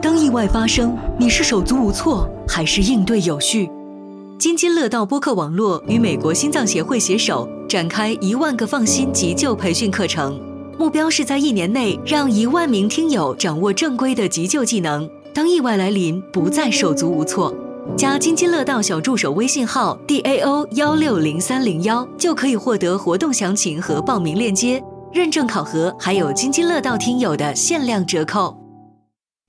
当意外发生，你是手足无措还是应对有序？津津乐道播客网络与美国心脏协会携手展开一万个放心急救培训课程，目标是在一年内让一万名听友掌握正规的急救技能，当意外来临不再手足无措。加津津乐道小助手微信号 d a o 幺六零三零幺就可以获得活动详情和报名链接，认证考核还有津津乐道听友的限量折扣。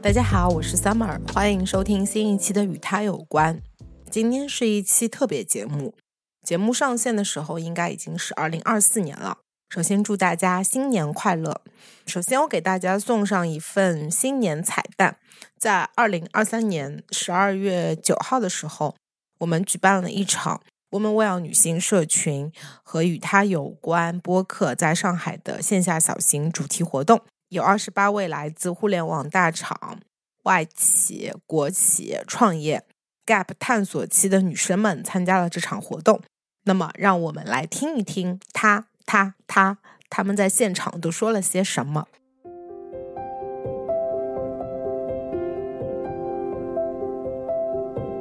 大家好，我是 Summer，欢迎收听新一期的《与他有关》。今天是一期特别节目，节目上线的时候应该已经是二零二四年了。首先祝大家新年快乐。首先，我给大家送上一份新年彩蛋。在二零二三年十二月九号的时候，我们举办了一场 Women Well 女性社群和与它有关播客在上海的线下小型主题活动。有二十八位来自互联网大厂、外企、国企、创业、Gap 探索期的女生们参加了这场活动。那么，让我们来听一听她。她他她们在现场都说了些什么？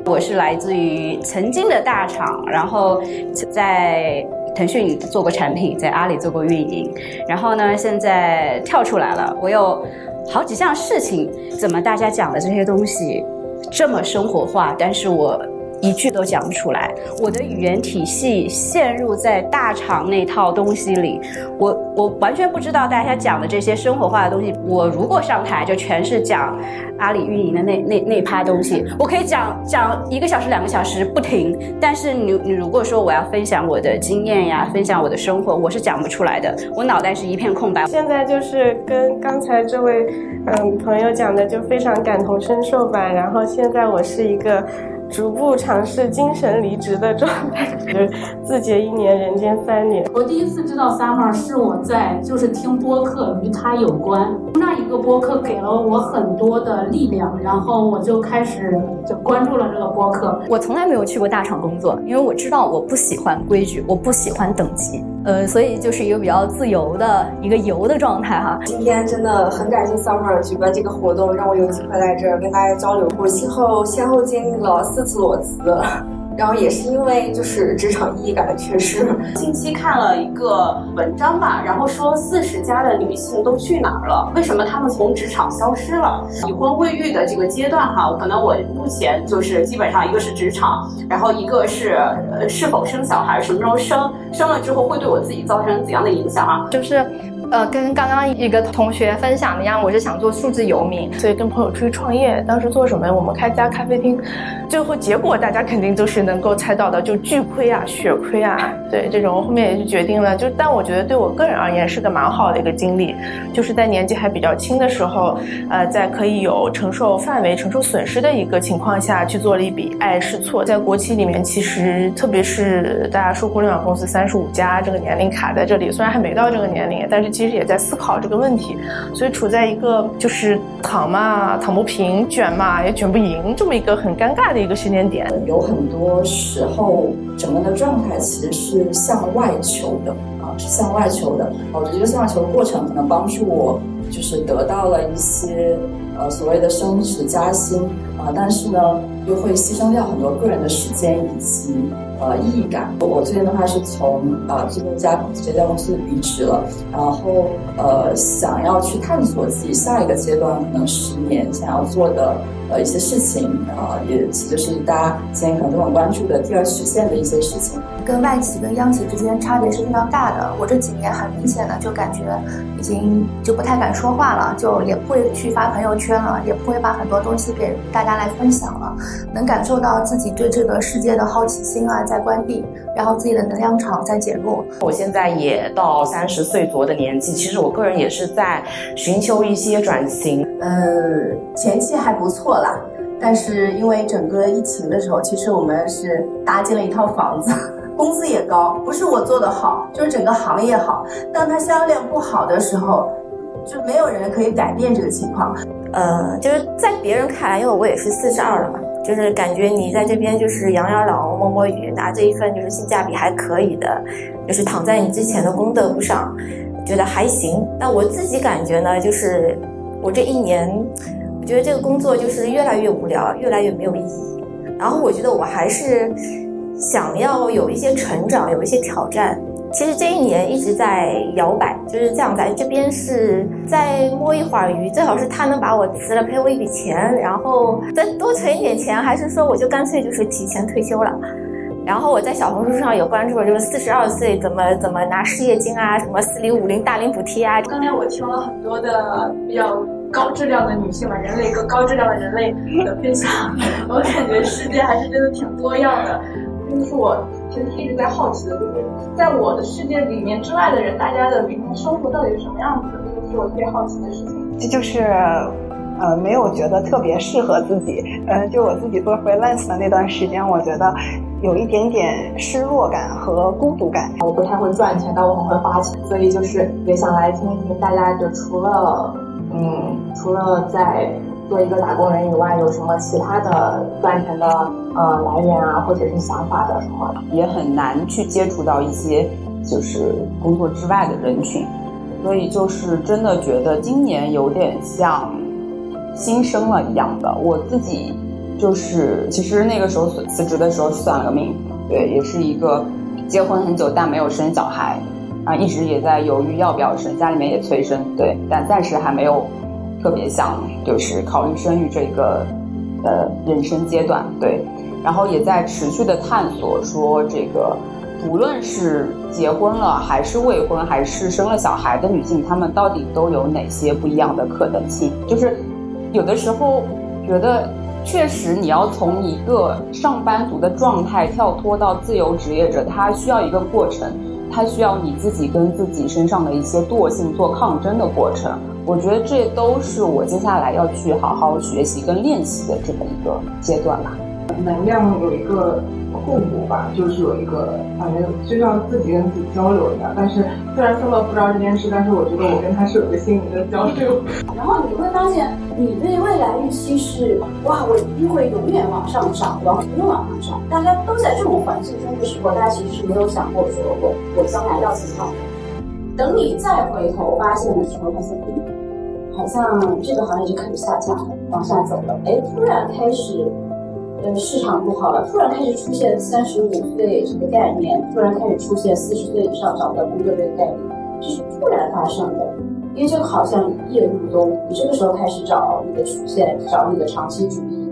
我是来自于曾经的大厂，然后在腾讯做过产品，在阿里做过运营，然后呢，现在跳出来了。我有好几项事情，怎么大家讲的这些东西这么生活化？但是我。一句都讲不出来，我的语言体系陷入在大厂那套东西里，我我完全不知道大家讲的这些生活化的东西。我如果上台就全是讲阿里运营的那那那趴东西，我可以讲讲一个小时两个小时不停。但是你你如果说我要分享我的经验呀，分享我的生活，我是讲不出来的，我脑袋是一片空白。现在就是跟刚才这位嗯朋友讲的就非常感同身受吧。然后现在我是一个。逐步尝试精神离职的状态，就是自结一年，人间三年。我第一次知道 Summer 是我在就是听播客与他有关，那一个播客给了我很多的力量，然后我就开始就关注了这个播客。我从来没有去过大厂工作，因为我知道我不喜欢规矩，我不喜欢等级。呃，所以就是一个比较自由的一个游的状态哈。今天真的很感谢 Summer 举办这个活动，让我有机会来这儿跟大家交流。我先后先后经历了四次裸辞。然后也是因为就是职场意义感的缺失。近期看了一个文章吧，然后说四十加的女性都去哪儿了？为什么她们从职场消失了？已婚未育的这个阶段哈，可能我目前就是基本上一个是职场，然后一个是呃是否生小孩，什么时候生，生了之后会对我自己造成怎样的影响啊？就是。呃，跟刚刚一个同学分享的一样，我是想做数字游民，所以跟朋友出去创业。当时做什么？我们开家咖啡厅，最后结果大家肯定都是能够猜到的，就巨亏啊，血亏啊。对，这种后面也是决定了，就但我觉得对我个人而言是个蛮好的一个经历，就是在年纪还比较轻的时候，呃，在可以有承受范围、承受损失的一个情况下去做了一笔爱试错。在国企里面，其实特别是大家说互联网公司三十五加这个年龄卡在这里，虽然还没到这个年龄，但是。其实也在思考这个问题，所以处在一个就是躺嘛躺不平，卷嘛也卷不赢这么一个很尴尬的一个时间点。有很多时候，整个的状态其实是向外求的啊，是向外求的。我觉得这个向外求的过程可能帮助我，就是得到了一些呃所谓的升职加薪啊，但是呢，又会牺牲掉很多个人的时间以及。呃，意义感。我最近的话是从呃最近家这家公司离职了，然后呃想要去探索自己下一个阶段可能十年想要做的呃一些事情啊，也其实是大家现在可能都很关注的第二曲线的一些事情。跟外企跟央企之间差别是非常大的。我这几年很明显的就感觉已经就不太敢说话了，就也不会去发朋友圈了，也不会把很多东西给大家来分享了。能感受到自己对这个世界的好奇心啊在关闭，然后自己的能量场在减弱。我现在也到三十岁左右的年纪，其实我个人也是在寻求一些转型。呃，前期还不错啦，但是因为整个疫情的时候，其实我们是搭建了一套房子。工资也高，不是我做的好，就是整个行业好。当它销量不好的时候，就没有人可以改变这个情况。呃，就是在别人看来，因为我也是四十二了嘛，就是感觉你在这边就是养养老、摸摸鱼，拿这一份就是性价比还可以的，就是躺在你之前的功德簿上，觉得还行。但我自己感觉呢，就是我这一年，我觉得这个工作就是越来越无聊，越来越没有意义。然后我觉得我还是。想要有一些成长，有一些挑战。其实这一年一直在摇摆，就是这样在这边是再摸一会儿鱼，最好是他能把我辞了，赔我一笔钱，然后再多存一点钱，还是说我就干脆就是提前退休了。然后我在小红书上有关注，就是四十二岁怎么怎么拿失业金啊，什么四零五零大龄补贴啊。刚才我听了很多的比较高质量的女性吧，人类一个高质量的人类的分享，我感觉世界还是真的挺多样的。这是我一直在好奇的，就是在我的世界里面之外的人，大家的每天生活到底是什么样子？这个是我特别好奇的事情。这就是，呃，没有觉得特别适合自己。嗯，就我自己做 freelance 的那段时间，我觉得有一点点失落感和孤独感。我不太会赚钱，但我很会花钱，所以就是也想来听听大家，就除了，嗯，除了在。做一个打工人以外，有什么其他的赚钱的呃来源啊，或者是想法的什么？也很难去接触到一些就是工作之外的人群，所以就是真的觉得今年有点像新生了一样的。我自己就是其实那个时候辞职的时候算了个命，对，也是一个结婚很久但没有生小孩啊，一直也在犹豫要不要生，家里面也催生，对，但暂时还没有。特别想就是考虑生育这个呃人生阶段，对，然后也在持续的探索说这个，无论是结婚了还是未婚还是生了小孩的女性，她们到底都有哪些不一样的可能性？就是有的时候觉得确实你要从一个上班族的状态跳脱到自由职业者，它需要一个过程，它需要你自己跟自己身上的一些惰性做抗争的过程。我觉得这都是我接下来要去好好学习跟练习的这么一个阶段吧。能量有一个互补吧，就是有一个反正就像自己跟自己交流一样。但是虽然瑟乐不知道这件事，但是我觉得我跟他是有个心灵的交流。然后你会发现，你对未来预期是哇，我一定会永远往上涨，往永远往上涨。大家都在这种环境中的时候，大家其实是没有想过说我我将来要怎么样。等你再回头发现的时候，发现。好像这个行业就开始下降了，往下走了。哎，突然开始，呃，市场不好了。突然开始出现三十五岁这个概念，突然开始出现四十岁以上找不到工作这个概念，这是突然发生的。因为就好像夜入冬，你这个时候开始找你的曲线，找你的长期主义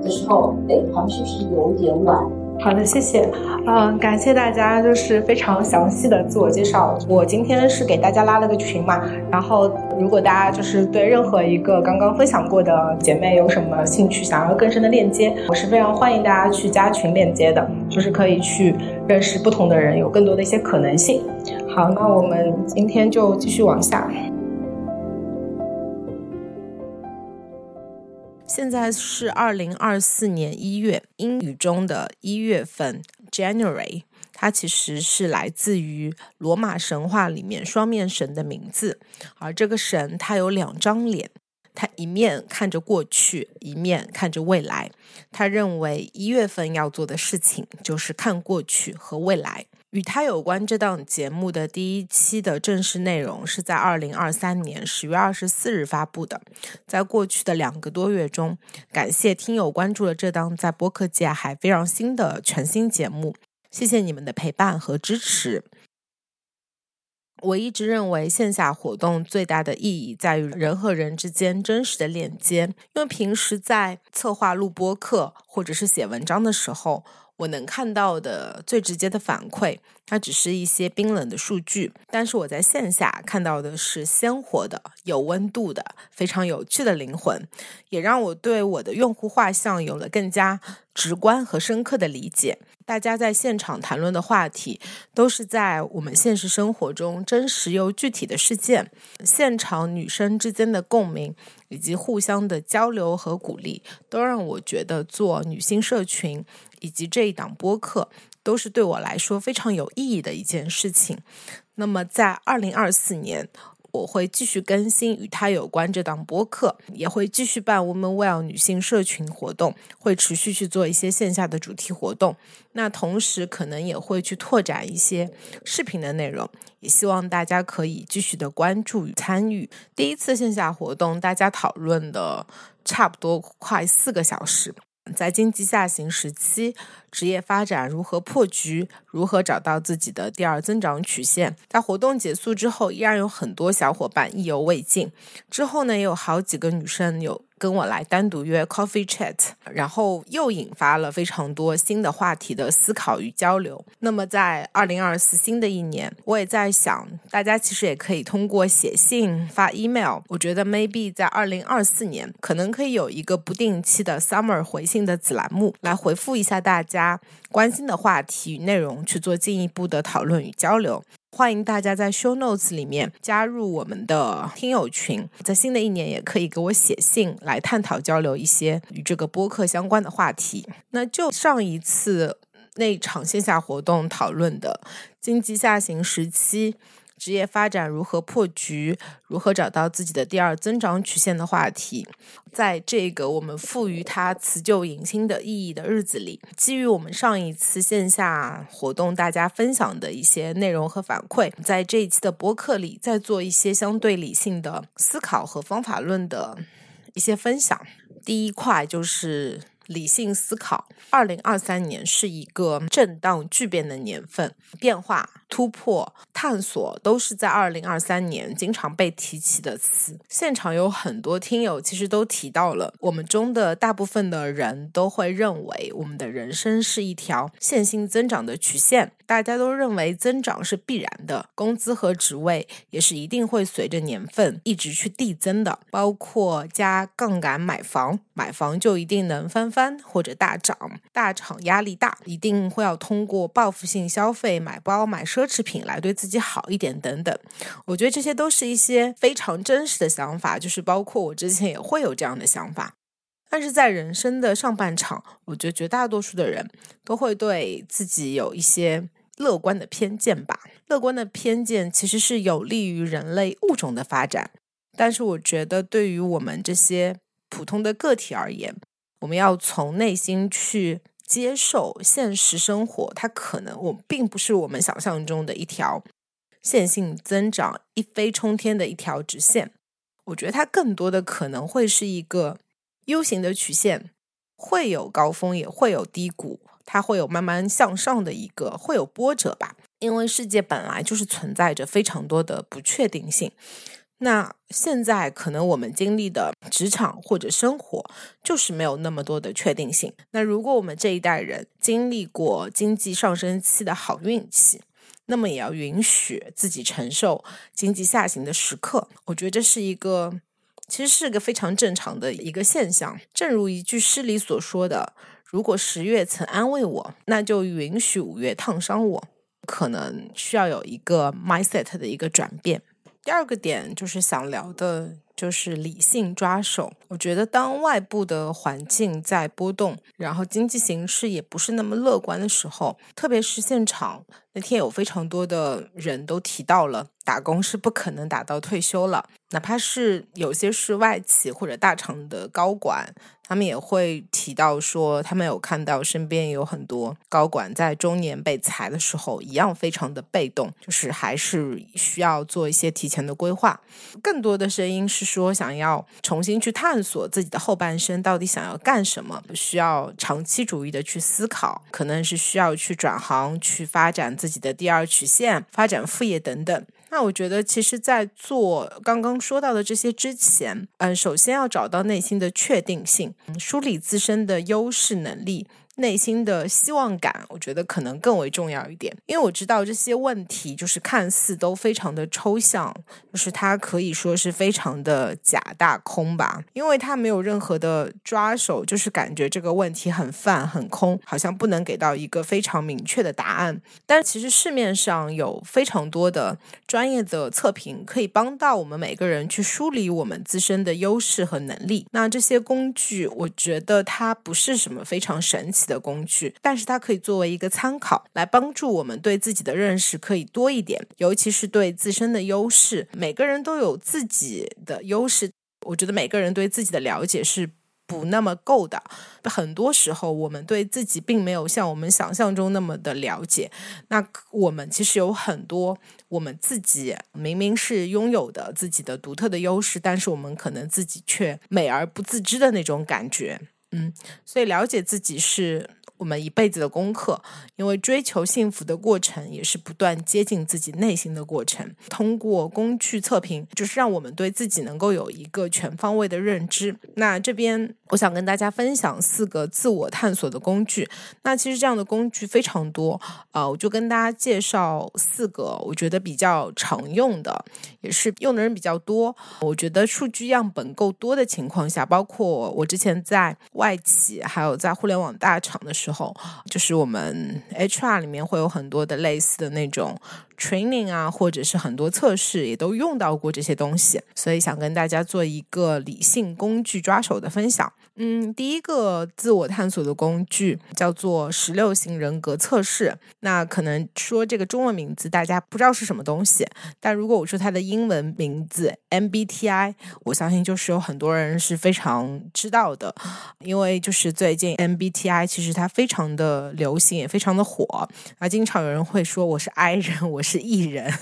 的时候，哎，好像是不是有点晚？好的，谢谢。嗯，感谢大家，就是非常详细的自我介绍。我今天是给大家拉了个群嘛，然后如果大家就是对任何一个刚刚分享过的姐妹有什么兴趣，想要更深的链接，我是非常欢迎大家去加群链接的，就是可以去认识不同的人，有更多的一些可能性。好，那我们今天就继续往下。现在是二零二四年一月，英语中的一月份 January，它其实是来自于罗马神话里面双面神的名字。而这个神他有两张脸，他一面看着过去，一面看着未来。他认为一月份要做的事情就是看过去和未来。与他有关这档节目的第一期的正式内容是在二零二三年十月二十四日发布的。在过去的两个多月中，感谢听友关注了这档在播客界还非常新的全新节目，谢谢你们的陪伴和支持。我一直认为线下活动最大的意义在于人和人之间真实的链接，因为平时在策划录播课或者是写文章的时候。我能看到的最直接的反馈，它只是一些冰冷的数据。但是我在线下看到的是鲜活的、有温度的、非常有趣的灵魂，也让我对我的用户画像有了更加直观和深刻的理解。大家在现场谈论的话题，都是在我们现实生活中真实又具体的事件。现场女生之间的共鸣，以及互相的交流和鼓励，都让我觉得做女性社群。以及这一档播客都是对我来说非常有意义的一件事情。那么，在二零二四年，我会继续更新与它有关这档播客，也会继续办 Women Well 女性社群活动，会持续去做一些线下的主题活动。那同时，可能也会去拓展一些视频的内容，也希望大家可以继续的关注与参与。第一次线下活动，大家讨论的差不多快四个小时。在经济下行时期，职业发展如何破局？如何找到自己的第二增长曲线？在活动结束之后，依然有很多小伙伴意犹未尽。之后呢，也有好几个女生有。跟我来单独约 coffee chat，然后又引发了非常多新的话题的思考与交流。那么在二零二四新的一年，我也在想，大家其实也可以通过写信、发 email。我觉得 maybe 在二零二四年，可能可以有一个不定期的 summer 回信的子栏目，来回复一下大家关心的话题与内容，去做进一步的讨论与交流。欢迎大家在 Show Notes 里面加入我们的听友群，在新的一年也可以给我写信来探讨交流一些与这个播客相关的话题。那就上一次那场线下活动讨论的经济下行时期。职业发展如何破局？如何找到自己的第二增长曲线的话题，在这个我们赋予它辞旧迎新的意义的日子里，基于我们上一次线下活动大家分享的一些内容和反馈，在这一期的播客里，再做一些相对理性的思考和方法论的一些分享。第一块就是。理性思考，二零二三年是一个震荡巨变的年份，变化、突破、探索都是在二零二三年经常被提起的词。现场有很多听友其实都提到了，我们中的大部分的人都会认为，我们的人生是一条线性增长的曲线。大家都认为增长是必然的，工资和职位也是一定会随着年份一直去递增的。包括加杠杆买房，买房就一定能翻番或者大涨；大厂压力大，一定会要通过报复性消费买包、买奢侈品来对自己好一点等等。我觉得这些都是一些非常真实的想法，就是包括我之前也会有这样的想法。但是在人生的上半场，我觉得绝大多数的人都会对自己有一些乐观的偏见吧。乐观的偏见其实是有利于人类物种的发展，但是我觉得对于我们这些普通的个体而言，我们要从内心去接受现实生活，它可能我并不是我们想象中的一条线性增长、一飞冲天的一条直线。我觉得它更多的可能会是一个。U 型的曲线会有高峰，也会有低谷，它会有慢慢向上的一个，会有波折吧。因为世界本来就是存在着非常多的不确定性。那现在可能我们经历的职场或者生活就是没有那么多的确定性。那如果我们这一代人经历过经济上升期的好运气，那么也要允许自己承受经济下行的时刻。我觉得这是一个。其实是个非常正常的一个现象，正如一句诗里所说的：“如果十月曾安慰我，那就允许五月烫伤我。”可能需要有一个 mindset 的一个转变。第二个点就是想聊的，就是理性抓手。我觉得当外部的环境在波动，然后经济形势也不是那么乐观的时候，特别是现场那天有非常多的人都提到了，打工是不可能打到退休了。哪怕是有些是外企或者大厂的高管，他们也会提到说，他们有看到身边有很多高管在中年被裁的时候，一样非常的被动，就是还是需要做一些提前的规划。更多的声音是说，想要重新去探索自己的后半生到底想要干什么，需要长期主义的去思考，可能是需要去转行，去发展自己的第二曲线，发展副业等等。那我觉得，其实，在做刚刚说到的这些之前，嗯，首先要找到内心的确定性，梳理自身的优势能力，内心的希望感，我觉得可能更为重要一点。因为我知道这些问题就是看似都非常的抽象，就是它可以说是非常的假大空吧，因为它没有任何的抓手，就是感觉这个问题很泛很空，好像不能给到一个非常明确的答案。但其实市面上有非常多的专业的测评，可以帮到我们每个人去梳理我们自身的优势和能力。那这些工具，我觉得它不是什么非常神奇。的工具，但是它可以作为一个参考，来帮助我们对自己的认识可以多一点，尤其是对自身的优势。每个人都有自己的优势，我觉得每个人对自己的了解是不那么够的。很多时候，我们对自己并没有像我们想象中那么的了解。那我们其实有很多我们自己明明是拥有的自己的独特的优势，但是我们可能自己却美而不自知的那种感觉。嗯，所以了解自己是。我们一辈子的功课，因为追求幸福的过程也是不断接近自己内心的过程。通过工具测评，就是让我们对自己能够有一个全方位的认知。那这边我想跟大家分享四个自我探索的工具。那其实这样的工具非常多啊，我就跟大家介绍四个我觉得比较常用的，也是用的人比较多。我觉得数据样本够多的情况下，包括我之前在外企，还有在互联网大厂的时候。之后，就是我们 HR 里面会有很多的类似的那种 training 啊，或者是很多测试，也都用到过这些东西，所以想跟大家做一个理性工具抓手的分享。嗯，第一个自我探索的工具叫做十六型人格测试。那可能说这个中文名字大家不知道是什么东西，但如果我说它的英文名字 MBTI，我相信就是有很多人是非常知道的，因为就是最近 MBTI 其实它非常的流行，也非常的火啊，经常有人会说我是 I 人，我是 E 人。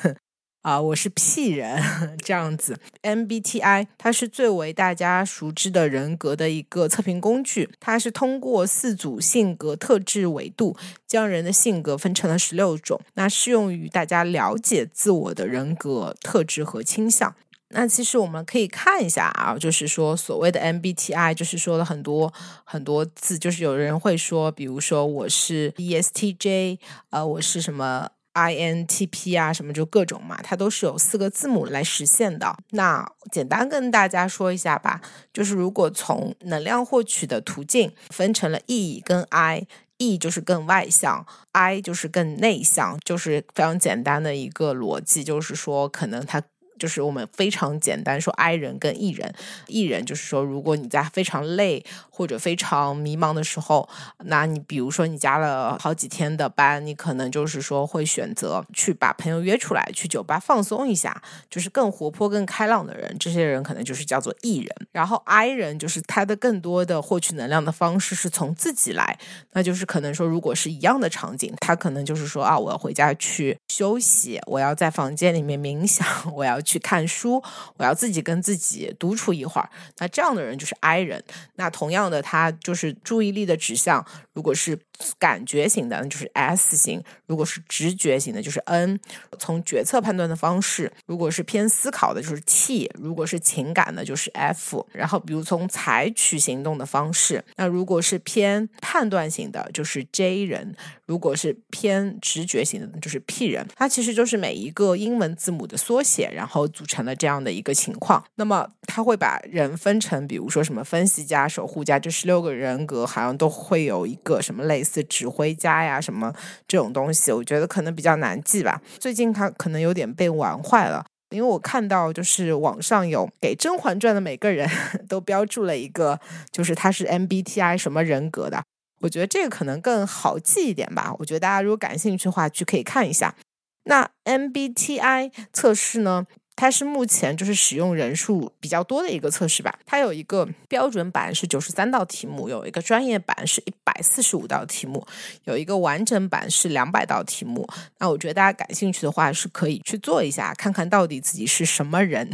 啊，我是 P 人这样子，MBTI 它是最为大家熟知的人格的一个测评工具，它是通过四组性格特质维度，将人的性格分成了十六种，那适用于大家了解自我的人格特质和倾向。那其实我们可以看一下啊，就是说所谓的 MBTI，就是说了很多很多字，就是有人会说，比如说我是 ESTJ，呃，我是什么？INTP 啊，什么就各种嘛，它都是有四个字母来实现的。那简单跟大家说一下吧，就是如果从能量获取的途径分成了 E 跟 I，E 就是更外向，I 就是更内向，就是非常简单的一个逻辑，就是说可能它。就是我们非常简单说，I 人跟 E 人，E 人就是说，如果你在非常累或者非常迷茫的时候，那你比如说你加了好几天的班，你可能就是说会选择去把朋友约出来去酒吧放松一下，就是更活泼、更开朗的人，这些人可能就是叫做 E 人。然后 I 人就是他的更多的获取能量的方式是从自己来，那就是可能说，如果是一样的场景，他可能就是说啊，我要回家去休息，我要在房间里面冥想，我要去。去看书，我要自己跟自己独处一会儿。那这样的人就是 I 人。那同样的，他就是注意力的指向，如果是感觉型的，就是 S 型；如果是直觉型的，就是 N。从决策判断的方式，如果是偏思考的，就是 T；如果是情感的，就是 F。然后，比如从采取行动的方式，那如果是偏判断型的，就是 J 人；如果是偏直觉型的，就是 P 人。它其实就是每一个英文字母的缩写，然后。后组成了这样的一个情况，那么他会把人分成，比如说什么分析家、守护家，这十六个人格好像都会有一个什么类似指挥家呀什么这种东西，我觉得可能比较难记吧。最近他可能有点被玩坏了，因为我看到就是网上有给《甄嬛传》的每个人 都标注了一个，就是他是 MBTI 什么人格的，我觉得这个可能更好记一点吧。我觉得大家如果感兴趣的话，去可以看一下。那 MBTI 测试呢？它是目前就是使用人数比较多的一个测试吧。它有一个标准版是九十三道题目，有一个专业版是一百四十五道题目，有一个完整版是两百道题目。那我觉得大家感兴趣的话是可以去做一下，看看到底自己是什么人。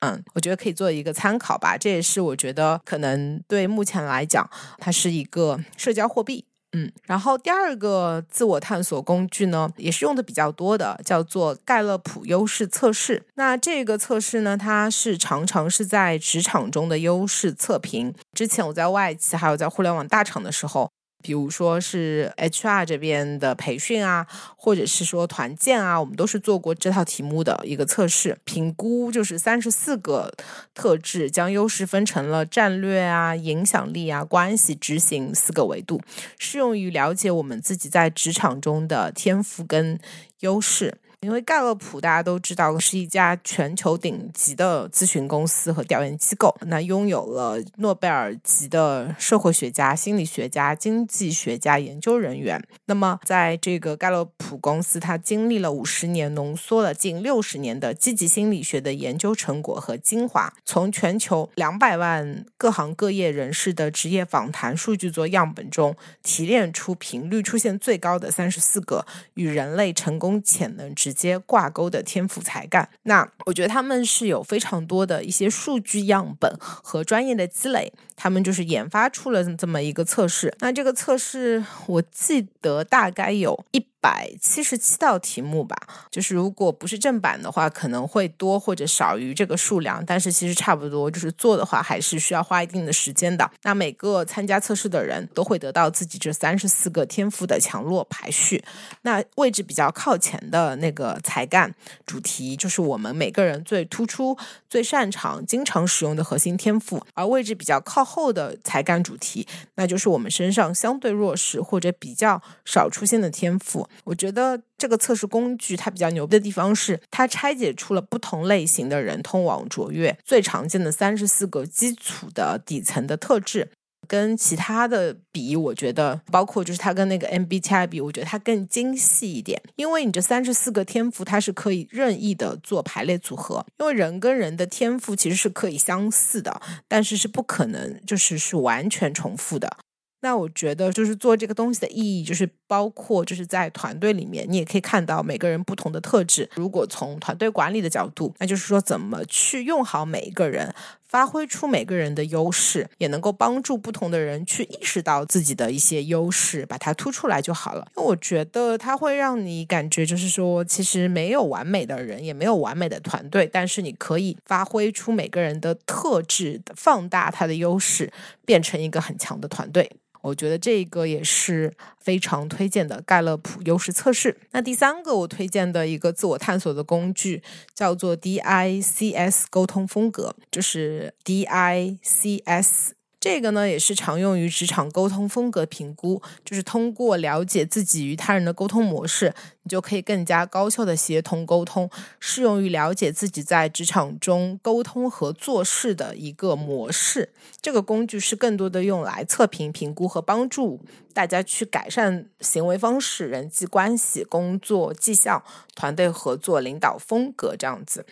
嗯，我觉得可以做一个参考吧。这也是我觉得可能对目前来讲，它是一个社交货币。嗯，然后第二个自我探索工具呢，也是用的比较多的，叫做盖勒普优势测试。那这个测试呢，它是常常是在职场中的优势测评。之前我在外企还有在互联网大厂的时候，比如说是 HR 这边的培训啊，或者是说团建啊，我们都是做过这套题目的一个测试评估，就是三十四个特质，将优势分成了战略啊、影响力啊、关系、执行四个维度，适用于了解我们自己在职场中的天赋跟优势。因为盖洛普大家都知道是一家全球顶级的咨询公司和调研机构，那拥有了诺贝尔级的社会学家、心理学家、经济学家研究人员。那么，在这个盖洛普公司，它经历了五十年，浓缩了近六十年的积极心理学的研究成果和精华，从全球两百万各行各业人士的职业访谈数据做样本中，提炼出频率出现最高的三十四个与人类成功潜能之。直接挂钩的天赋才干，那我觉得他们是有非常多的一些数据样本和专业的积累，他们就是研发出了这么一个测试。那这个测试我记得大概有一。百七十七道题目吧，就是如果不是正版的话，可能会多或者少于这个数量，但是其实差不多。就是做的话，还是需要花一定的时间的。那每个参加测试的人都会得到自己这三十四个天赋的强弱排序。那位置比较靠前的那个才干主题，就是我们每个人最突出、最擅长、经常使用的核心天赋；而位置比较靠后的才干主题，那就是我们身上相对弱势或者比较少出现的天赋。我觉得这个测试工具它比较牛逼的地方是，它拆解出了不同类型的人通往卓越最常见的三十四个基础的底层的特质，跟其他的比，我觉得包括就是它跟那个 MBTI 比，我觉得它更精细一点。因为你这三十四个天赋，它是可以任意的做排列组合，因为人跟人的天赋其实是可以相似的，但是是不可能就是是完全重复的。那我觉得，就是做这个东西的意义，就是包括就是在团队里面，你也可以看到每个人不同的特质。如果从团队管理的角度，那就是说怎么去用好每一个人，发挥出每个人的优势，也能够帮助不同的人去意识到自己的一些优势，把它突出来就好了。因为我觉得它会让你感觉，就是说其实没有完美的人，也没有完美的团队，但是你可以发挥出每个人的特质，放大他的优势，变成一个很强的团队。我觉得这个也是非常推荐的盖勒普优势测试。那第三个我推荐的一个自我探索的工具叫做 DICS 沟通风格，就是 DICS。这个呢也是常用于职场沟通风格评估，就是通过了解自己与他人的沟通模式，你就可以更加高效的协同沟通，适用于了解自己在职场中沟通和做事的一个模式。这个工具是更多的用来测评、评估和帮助大家去改善行为方式、人际关系、工作绩效、团队合作、领导风格这样子。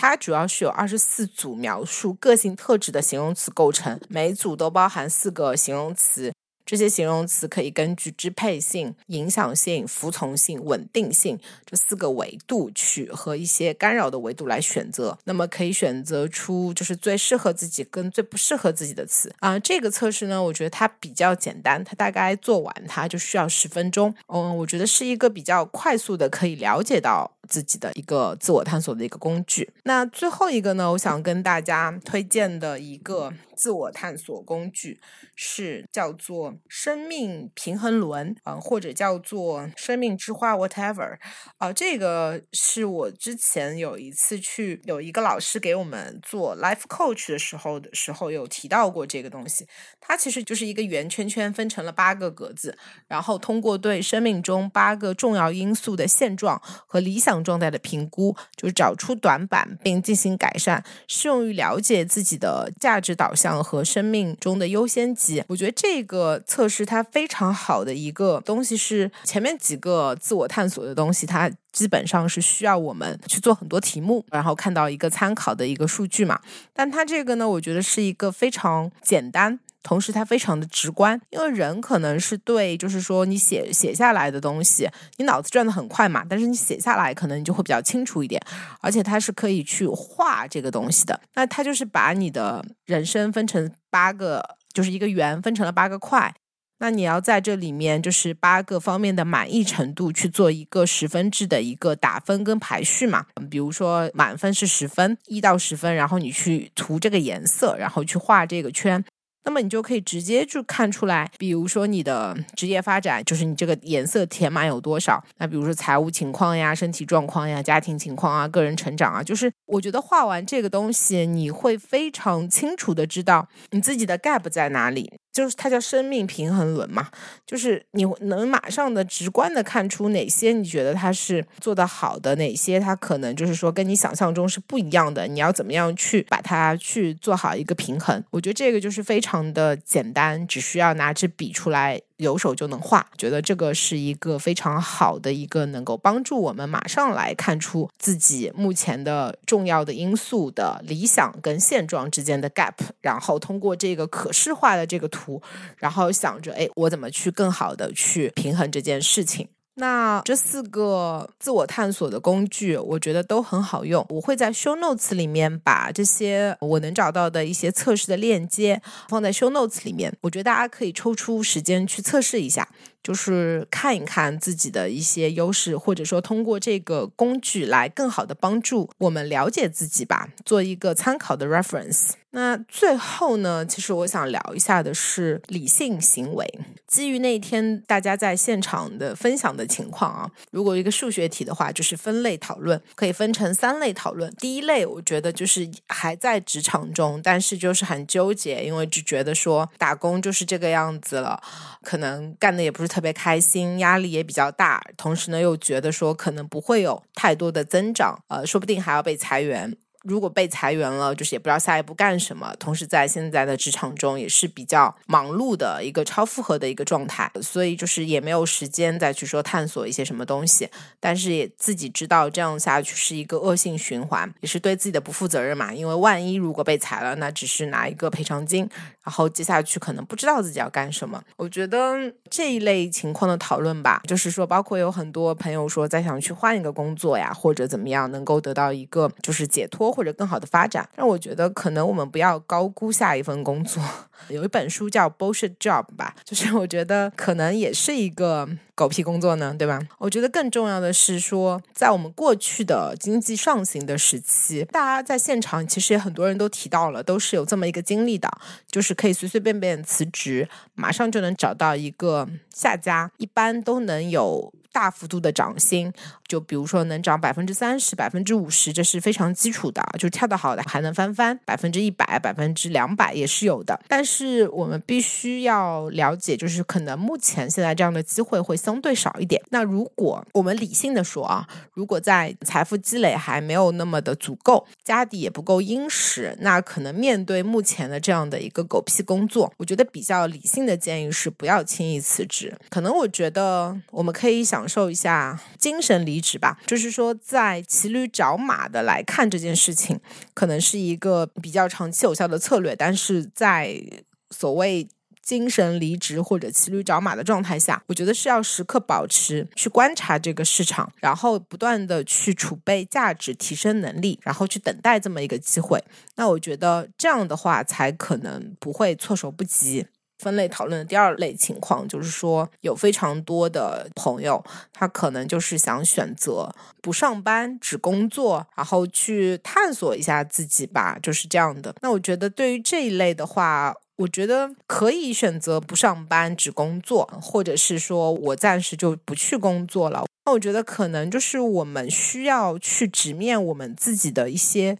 它主要是有二十四组描述个性特质的形容词构成，每组都包含四个形容词。这些形容词可以根据支配性、影响性、服从性、稳定性这四个维度去和一些干扰的维度来选择。那么可以选择出就是最适合自己跟最不适合自己的词啊。这个测试呢，我觉得它比较简单，它大概做完它就需要十分钟。嗯，我觉得是一个比较快速的可以了解到自己的一个自我探索的一个工具。那最后一个呢，我想跟大家推荐的一个自我探索工具是叫做。生命平衡轮，嗯，或者叫做生命之花，whatever，啊，这个是我之前有一次去有一个老师给我们做 life coach 的时候的时候有提到过这个东西。它其实就是一个圆圈圈分成了八个格子，然后通过对生命中八个重要因素的现状和理想状态的评估，就是找出短板并进行改善，适用于了解自己的价值导向和生命中的优先级。我觉得这个。测试它非常好的一个东西是前面几个自我探索的东西，它基本上是需要我们去做很多题目，然后看到一个参考的一个数据嘛。但它这个呢，我觉得是一个非常简单，同时它非常的直观。因为人可能是对，就是说你写写下来的东西，你脑子转的很快嘛，但是你写下来可能你就会比较清楚一点，而且它是可以去画这个东西的。那它就是把你的人生分成八个。就是一个圆分成了八个块，那你要在这里面就是八个方面的满意程度去做一个十分制的一个打分跟排序嘛。比如说满分是十分，一到十分，然后你去涂这个颜色，然后去画这个圈。那么你就可以直接就看出来，比如说你的职业发展，就是你这个颜色填满有多少。那比如说财务情况呀、身体状况呀、家庭情况啊、个人成长啊，就是我觉得画完这个东西，你会非常清楚的知道你自己的 gap 在哪里。就是它叫生命平衡轮嘛，就是你能马上的直观的看出哪些你觉得它是做的好的，哪些它可能就是说跟你想象中是不一样的，你要怎么样去把它去做好一个平衡？我觉得这个就是非常的简单，只需要拿支笔出来。有手就能画，觉得这个是一个非常好的一个能够帮助我们马上来看出自己目前的重要的因素的理想跟现状之间的 gap，然后通过这个可视化的这个图，然后想着，哎，我怎么去更好的去平衡这件事情。那这四个自我探索的工具，我觉得都很好用。我会在 show notes 里面把这些我能找到的一些测试的链接放在 show notes 里面。我觉得大家可以抽出时间去测试一下。就是看一看自己的一些优势，或者说通过这个工具来更好的帮助我们了解自己吧，做一个参考的 reference。那最后呢，其实我想聊一下的是理性行为。基于那天大家在现场的分享的情况啊，如果一个数学题的话，就是分类讨论，可以分成三类讨论。第一类，我觉得就是还在职场中，但是就是很纠结，因为就觉得说打工就是这个样子了，可能干的也不是。特特别开心，压力也比较大，同时呢又觉得说可能不会有太多的增长，呃，说不定还要被裁员。如果被裁员了，就是也不知道下一步干什么。同时，在现在的职场中也是比较忙碌的一个超负荷的一个状态，所以就是也没有时间再去说探索一些什么东西。但是也自己知道这样下去是一个恶性循环，也是对自己的不负责任嘛。因为万一如果被裁了，那只是拿一个赔偿金，然后接下去可能不知道自己要干什么。我觉得这一类情况的讨论吧，就是说，包括有很多朋友说在想去换一个工作呀，或者怎么样能够得到一个就是解脱。或者更好的发展，让我觉得可能我们不要高估下一份工作。有一本书叫《Bullshit Job》吧，就是我觉得可能也是一个狗屁工作呢，对吧？我觉得更重要的是说，在我们过去的经济上行的时期，大家在现场其实也很多人都提到了，都是有这么一个经历的，就是可以随随便便辞职，马上就能找到一个下家，一般都能有。大幅度的涨薪，就比如说能涨百分之三十、百分之五十，这是非常基础的。就跳得好的还能翻番，百分之一百、百分之两百也是有的。但是我们必须要了解，就是可能目前现在这样的机会会相对少一点。那如果我们理性的说啊，如果在财富积累还没有那么的足够，家底也不够殷实，那可能面对目前的这样的一个狗屁工作，我觉得比较理性的建议是不要轻易辞职。可能我觉得我们可以想。享受一下精神离职吧，就是说，在骑驴找马的来看这件事情，可能是一个比较长期有效的策略。但是在所谓精神离职或者骑驴找马的状态下，我觉得是要时刻保持去观察这个市场，然后不断的去储备价值、提升能力，然后去等待这么一个机会。那我觉得这样的话，才可能不会措手不及。分类讨论的第二类情况，就是说有非常多的朋友，他可能就是想选择不上班，只工作，然后去探索一下自己吧，就是这样的。那我觉得对于这一类的话，我觉得可以选择不上班，只工作，或者是说我暂时就不去工作了。那我觉得可能就是我们需要去直面我们自己的一些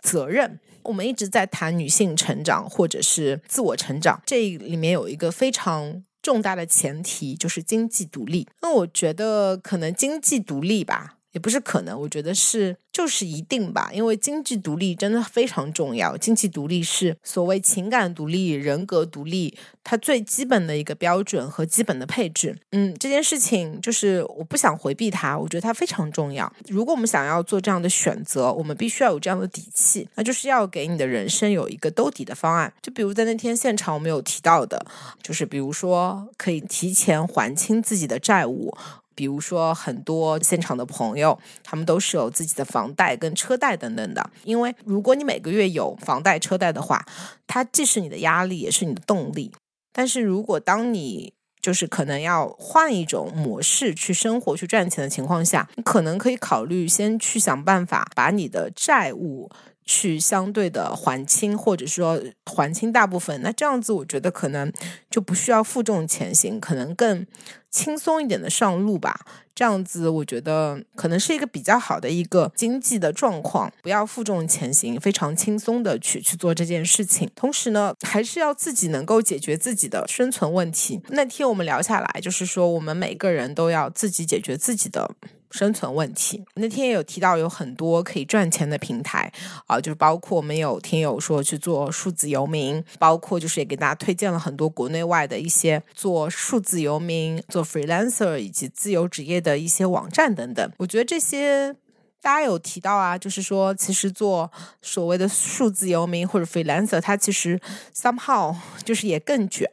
责任。我们一直在谈女性成长或者是自我成长，这里面有一个非常重大的前提，就是经济独立。那我觉得可能经济独立吧，也不是可能，我觉得是。就是一定吧，因为经济独立真的非常重要。经济独立是所谓情感独立、人格独立，它最基本的一个标准和基本的配置。嗯，这件事情就是我不想回避它，我觉得它非常重要。如果我们想要做这样的选择，我们必须要有这样的底气，那就是要给你的人生有一个兜底的方案。就比如在那天现场我们有提到的，就是比如说可以提前还清自己的债务。比如说，很多现场的朋友，他们都是有自己的房贷跟车贷等等的。因为如果你每个月有房贷车贷的话，它既是你的压力，也是你的动力。但是如果当你就是可能要换一种模式去生活、去赚钱的情况下，你可能可以考虑先去想办法把你的债务。去相对的还清，或者说还清大部分，那这样子我觉得可能就不需要负重前行，可能更轻松一点的上路吧。这样子我觉得可能是一个比较好的一个经济的状况，不要负重前行，非常轻松的去去做这件事情。同时呢，还是要自己能够解决自己的生存问题。那天我们聊下来，就是说我们每个人都要自己解决自己的。生存问题，那天也有提到有很多可以赚钱的平台啊，就是包括我们有听友说去做数字游民，包括就是也给大家推荐了很多国内外的一些做数字游民、做 freelancer 以及自由职业的一些网站等等。我觉得这些。大家有提到啊，就是说，其实做所谓的数字游民或者 freelancer，他其实 somehow 就是也更卷，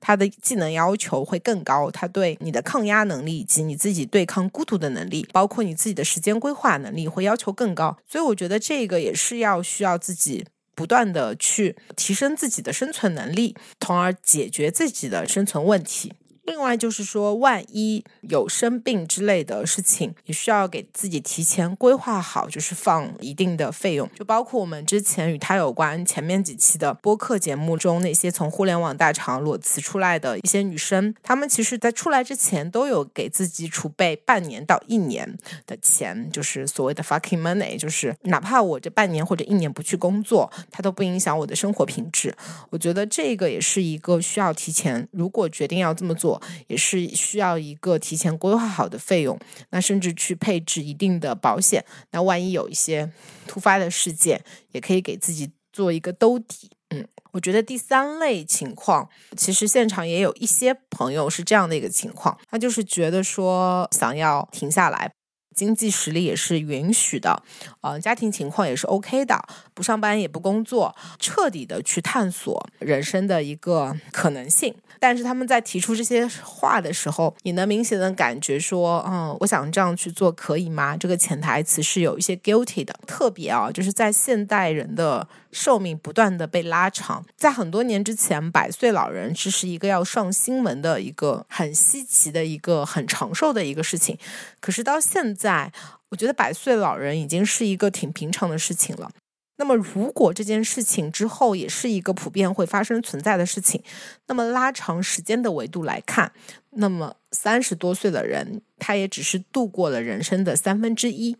他的技能要求会更高，他对你的抗压能力以及你自己对抗孤独的能力，包括你自己的时间规划能力会要求更高。所以我觉得这个也是要需要自己不断的去提升自己的生存能力，从而解决自己的生存问题。另外就是说，万一有生病之类的事情，也需要给自己提前规划好，就是放一定的费用。就包括我们之前与他有关前面几期的播客节目中，那些从互联网大厂裸辞出来的一些女生，她们其实在出来之前都有给自己储备半年到一年的钱，就是所谓的 fucking money，就是哪怕我这半年或者一年不去工作，它都不影响我的生活品质。我觉得这个也是一个需要提前，如果决定要这么做。也是需要一个提前规划好的费用，那甚至去配置一定的保险，那万一有一些突发的事件，也可以给自己做一个兜底。嗯，我觉得第三类情况，其实现场也有一些朋友是这样的一个情况，他就是觉得说想要停下来。经济实力也是允许的，呃，家庭情况也是 OK 的，不上班也不工作，彻底的去探索人生的一个可能性。但是他们在提出这些话的时候，你能明显的感觉说，嗯，我想这样去做可以吗？这个潜台词是有一些 guilty 的。特别啊，就是在现代人的寿命不断的被拉长，在很多年之前，百岁老人只是一个要上新闻的一个很稀奇的一个很长寿的一个事情，可是到现。在，我觉得百岁老人已经是一个挺平常的事情了。那么，如果这件事情之后也是一个普遍会发生存在的事情，那么拉长时间的维度来看，那么三十多岁的人，他也只是度过了人生的三分之一。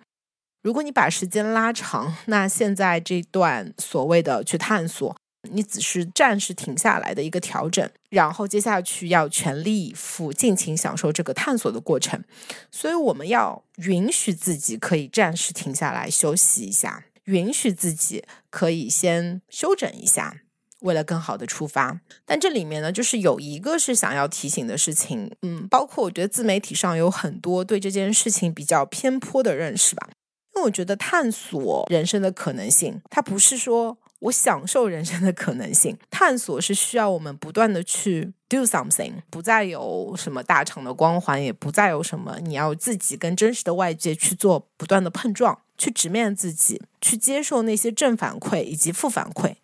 如果你把时间拉长，那现在这段所谓的去探索。你只是暂时停下来的一个调整，然后接下去要全力以赴，尽情享受这个探索的过程。所以我们要允许自己可以暂时停下来休息一下，允许自己可以先休整一下，为了更好的出发。但这里面呢，就是有一个是想要提醒的事情，嗯，包括我觉得自媒体上有很多对这件事情比较偏颇的认识吧。因为我觉得探索人生的可能性，它不是说。我享受人生的可能性，探索是需要我们不断的去 do something，不再有什么大厂的光环，也不再有什么你要自己跟真实的外界去做不断的碰撞，去直面自己，去接受那些正反馈以及负反馈。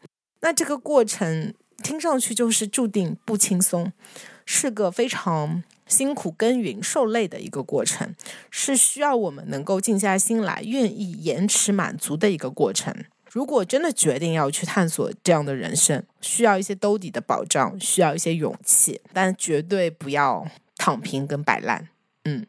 那这个过程听上去就是注定不轻松，是个非常辛苦耕耘、受累的一个过程，是需要我们能够静下心来、愿意延迟满足的一个过程。如果真的决定要去探索这样的人生，需要一些兜底的保障，需要一些勇气，但绝对不要躺平跟摆烂。嗯，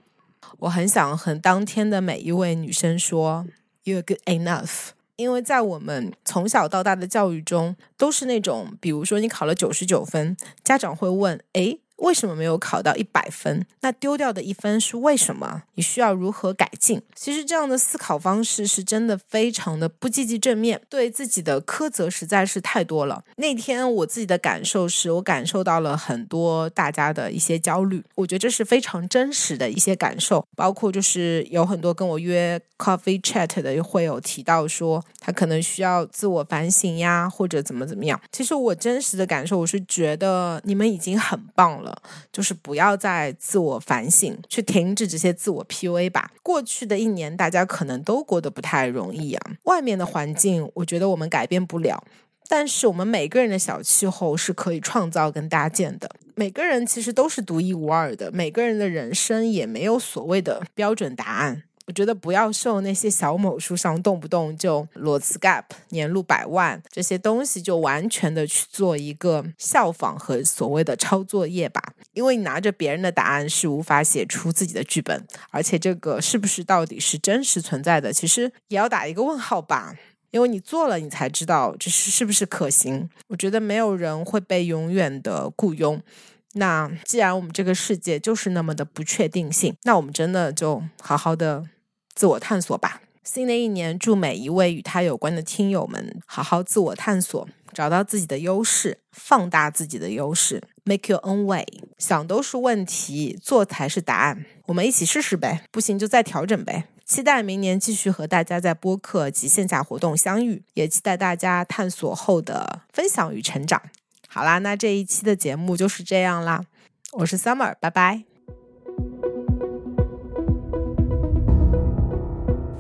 我很想和当天的每一位女生说，You're good enough。因为在我们从小到大的教育中，都是那种，比如说你考了九十九分，家长会问，诶。为什么没有考到一百分？那丢掉的一分是为什么？你需要如何改进？其实这样的思考方式是真的非常的不积极正面，对自己的苛责实在是太多了。那天我自己的感受是我感受到了很多大家的一些焦虑，我觉得这是非常真实的一些感受。包括就是有很多跟我约 coffee chat 的会有提到说，他可能需要自我反省呀，或者怎么怎么样。其实我真实的感受，我是觉得你们已经很棒了就是不要再自我反省，去停止这些自我 PUA 吧。过去的一年，大家可能都过得不太容易啊。外面的环境，我觉得我们改变不了，但是我们每个人的小气候是可以创造跟搭建的。每个人其实都是独一无二的，每个人的人生也没有所谓的标准答案。我觉得不要受那些小某书上动不动就裸辞 gap 年入百万这些东西，就完全的去做一个效仿和所谓的抄作业吧。因为你拿着别人的答案是无法写出自己的剧本，而且这个是不是到底是真实存在的，其实也要打一个问号吧。因为你做了，你才知道这是是不是可行。我觉得没有人会被永远的雇佣。那既然我们这个世界就是那么的不确定性，那我们真的就好好的自我探索吧。新的一年，祝每一位与他有关的听友们好好自我探索，找到自己的优势，放大自己的优势，make your own way。想都是问题，做才是答案。我们一起试试呗，不行就再调整呗。期待明年继续和大家在播客及线下活动相遇，也期待大家探索后的分享与成长。好啦，那这一期的节目就是这样啦，我是 Summer，拜拜。